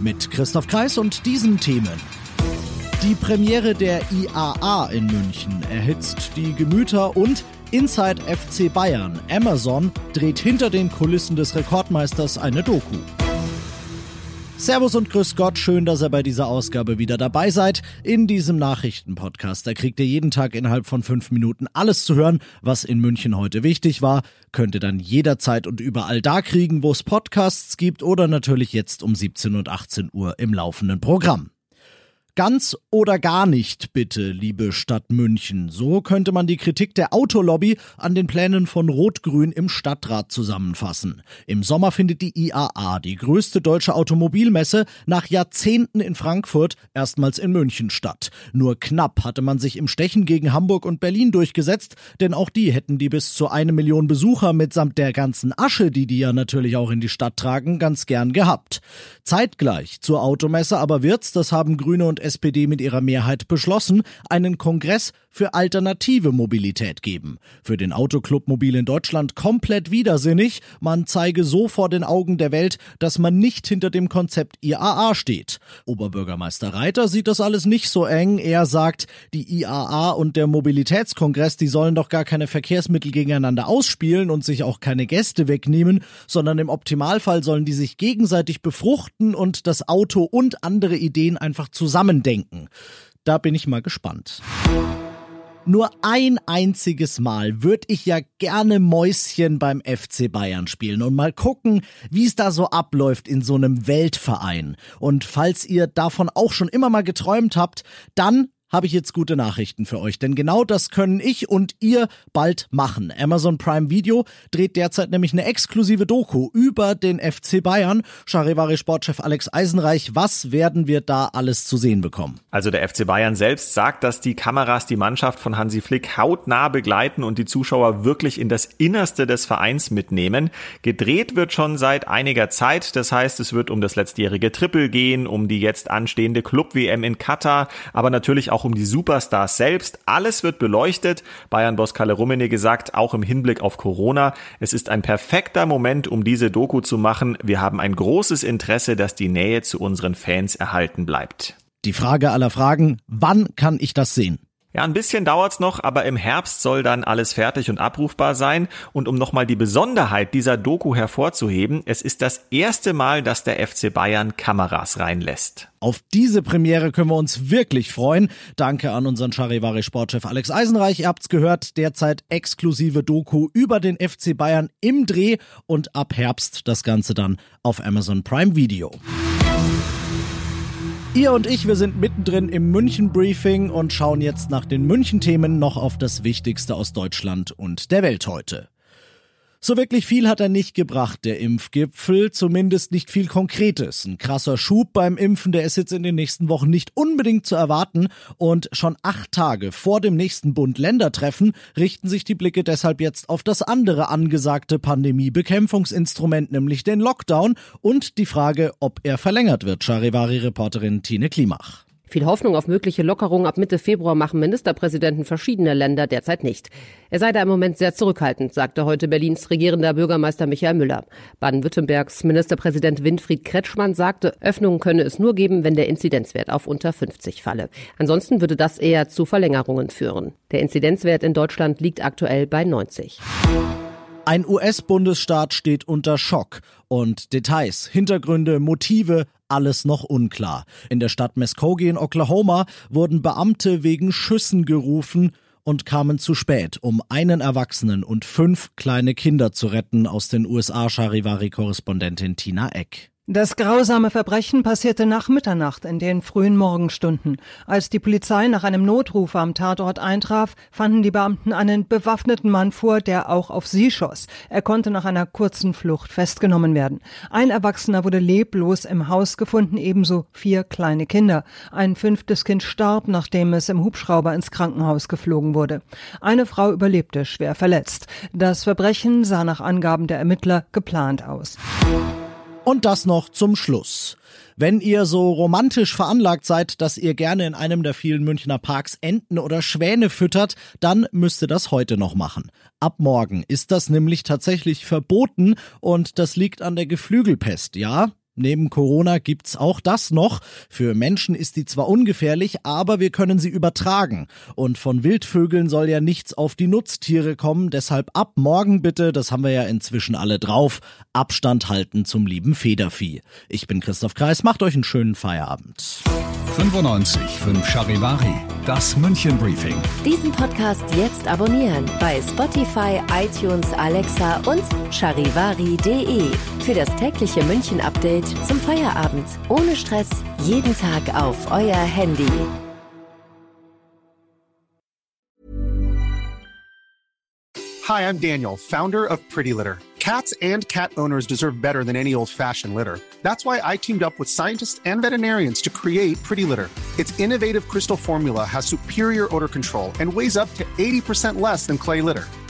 Mit Christoph Kreis und diesen Themen. Die Premiere der IAA in München erhitzt die Gemüter und Inside FC Bayern. Amazon dreht hinter den Kulissen des Rekordmeisters eine Doku. Servus und Grüß Gott, schön, dass ihr bei dieser Ausgabe wieder dabei seid. In diesem Nachrichtenpodcast, da kriegt ihr jeden Tag innerhalb von fünf Minuten alles zu hören, was in München heute wichtig war. Könnt ihr dann jederzeit und überall da kriegen, wo es Podcasts gibt oder natürlich jetzt um 17 und 18 Uhr im laufenden Programm. Ganz oder gar nicht, bitte, liebe Stadt München. So könnte man die Kritik der Autolobby an den Plänen von Rot-Grün im Stadtrat zusammenfassen. Im Sommer findet die IAA, die größte deutsche Automobilmesse, nach Jahrzehnten in Frankfurt erstmals in München statt. Nur knapp hatte man sich im Stechen gegen Hamburg und Berlin durchgesetzt, denn auch die hätten die bis zu eine Million Besucher mitsamt der ganzen Asche, die die ja natürlich auch in die Stadt tragen, ganz gern gehabt. Zeitgleich zur Automesse aber wird's, das haben Grüne und SPD mit ihrer Mehrheit beschlossen, einen Kongress für alternative Mobilität geben. Für den Autoclub Mobil in Deutschland komplett widersinnig. Man zeige so vor den Augen der Welt, dass man nicht hinter dem Konzept IAA steht. Oberbürgermeister Reiter sieht das alles nicht so eng. Er sagt, die IAA und der Mobilitätskongress, die sollen doch gar keine Verkehrsmittel gegeneinander ausspielen und sich auch keine Gäste wegnehmen, sondern im Optimalfall sollen die sich gegenseitig befruchten und das Auto und andere Ideen einfach zusammendenken. Da bin ich mal gespannt. Nur ein einziges Mal würde ich ja gerne Mäuschen beim FC Bayern spielen und mal gucken, wie es da so abläuft in so einem Weltverein. Und falls ihr davon auch schon immer mal geträumt habt, dann habe ich jetzt gute Nachrichten für euch, denn genau das können ich und ihr bald machen. Amazon Prime Video dreht derzeit nämlich eine exklusive Doku über den FC Bayern. Charivari Sportchef Alex Eisenreich, was werden wir da alles zu sehen bekommen? Also der FC Bayern selbst sagt, dass die Kameras die Mannschaft von Hansi Flick hautnah begleiten und die Zuschauer wirklich in das Innerste des Vereins mitnehmen. Gedreht wird schon seit einiger Zeit, das heißt, es wird um das letztjährige Triple gehen, um die jetzt anstehende Club-WM in Katar, aber natürlich auch auch um die Superstars selbst. Alles wird beleuchtet. Bayern-Boss Kalle Rummenigge gesagt, auch im Hinblick auf Corona, es ist ein perfekter Moment, um diese Doku zu machen. Wir haben ein großes Interesse, dass die Nähe zu unseren Fans erhalten bleibt. Die Frage aller Fragen, wann kann ich das sehen? Ja, ein bisschen dauert's noch, aber im Herbst soll dann alles fertig und abrufbar sein. Und um nochmal die Besonderheit dieser Doku hervorzuheben, es ist das erste Mal, dass der FC Bayern Kameras reinlässt. Auf diese Premiere können wir uns wirklich freuen. Danke an unseren Charivari Sportchef Alex Eisenreich. Ihr habt's gehört, derzeit exklusive Doku über den FC Bayern im Dreh und ab Herbst das Ganze dann auf Amazon Prime Video. Ihr und ich, wir sind mittendrin im München-Briefing und schauen jetzt nach den München-Themen noch auf das Wichtigste aus Deutschland und der Welt heute. So wirklich viel hat er nicht gebracht, der Impfgipfel, zumindest nicht viel Konkretes. Ein krasser Schub beim Impfen, der ist jetzt in den nächsten Wochen nicht unbedingt zu erwarten und schon acht Tage vor dem nächsten Bund-Länder-Treffen richten sich die Blicke deshalb jetzt auf das andere angesagte Pandemiebekämpfungsinstrument, nämlich den Lockdown und die Frage, ob er verlängert wird. Charivari-Reporterin Tine Klimach. Viel Hoffnung auf mögliche Lockerungen ab Mitte Februar machen Ministerpräsidenten verschiedener Länder derzeit nicht. Er sei da im Moment sehr zurückhaltend, sagte heute Berlins regierender Bürgermeister Michael Müller. Baden-Württembergs Ministerpräsident Winfried Kretschmann sagte, Öffnungen könne es nur geben, wenn der Inzidenzwert auf unter 50 falle. Ansonsten würde das eher zu Verlängerungen führen. Der Inzidenzwert in Deutschland liegt aktuell bei 90. Ein US-Bundesstaat steht unter Schock und Details, Hintergründe, Motive, alles noch unklar. In der Stadt Muskogee in Oklahoma wurden Beamte wegen Schüssen gerufen und kamen zu spät, um einen Erwachsenen und fünf kleine Kinder zu retten aus den USA Charivari-Korrespondentin Tina Eck. Das grausame Verbrechen passierte nach Mitternacht in den frühen Morgenstunden. Als die Polizei nach einem Notruf am Tatort eintraf, fanden die Beamten einen bewaffneten Mann vor, der auch auf sie schoss. Er konnte nach einer kurzen Flucht festgenommen werden. Ein Erwachsener wurde leblos im Haus gefunden, ebenso vier kleine Kinder. Ein fünftes Kind starb, nachdem es im Hubschrauber ins Krankenhaus geflogen wurde. Eine Frau überlebte schwer verletzt. Das Verbrechen sah nach Angaben der Ermittler geplant aus. Und das noch zum Schluss. Wenn ihr so romantisch veranlagt seid, dass ihr gerne in einem der vielen Münchner Parks Enten oder Schwäne füttert, dann müsst ihr das heute noch machen. Ab morgen ist das nämlich tatsächlich verboten und das liegt an der Geflügelpest, ja? Neben Corona gibt's auch das noch. Für Menschen ist die zwar ungefährlich, aber wir können sie übertragen. Und von Wildvögeln soll ja nichts auf die Nutztiere kommen. Deshalb ab morgen bitte, das haben wir ja inzwischen alle drauf, Abstand halten zum lieben Federvieh. Ich bin Christoph Kreis, macht euch einen schönen Feierabend. 95 5 Charivari, das München Briefing. Diesen Podcast jetzt abonnieren bei Spotify, iTunes, Alexa und charivari.de. Für das tägliche München Update zum Feierabend. Ohne Stress, jeden Tag auf euer Handy. Hi, I'm Daniel, founder of Pretty Litter. Cats and cat owners deserve better than any old fashioned litter. That's why I teamed up with scientists and veterinarians to create Pretty Litter. Its innovative crystal formula has superior odor control and weighs up to 80% less than clay litter.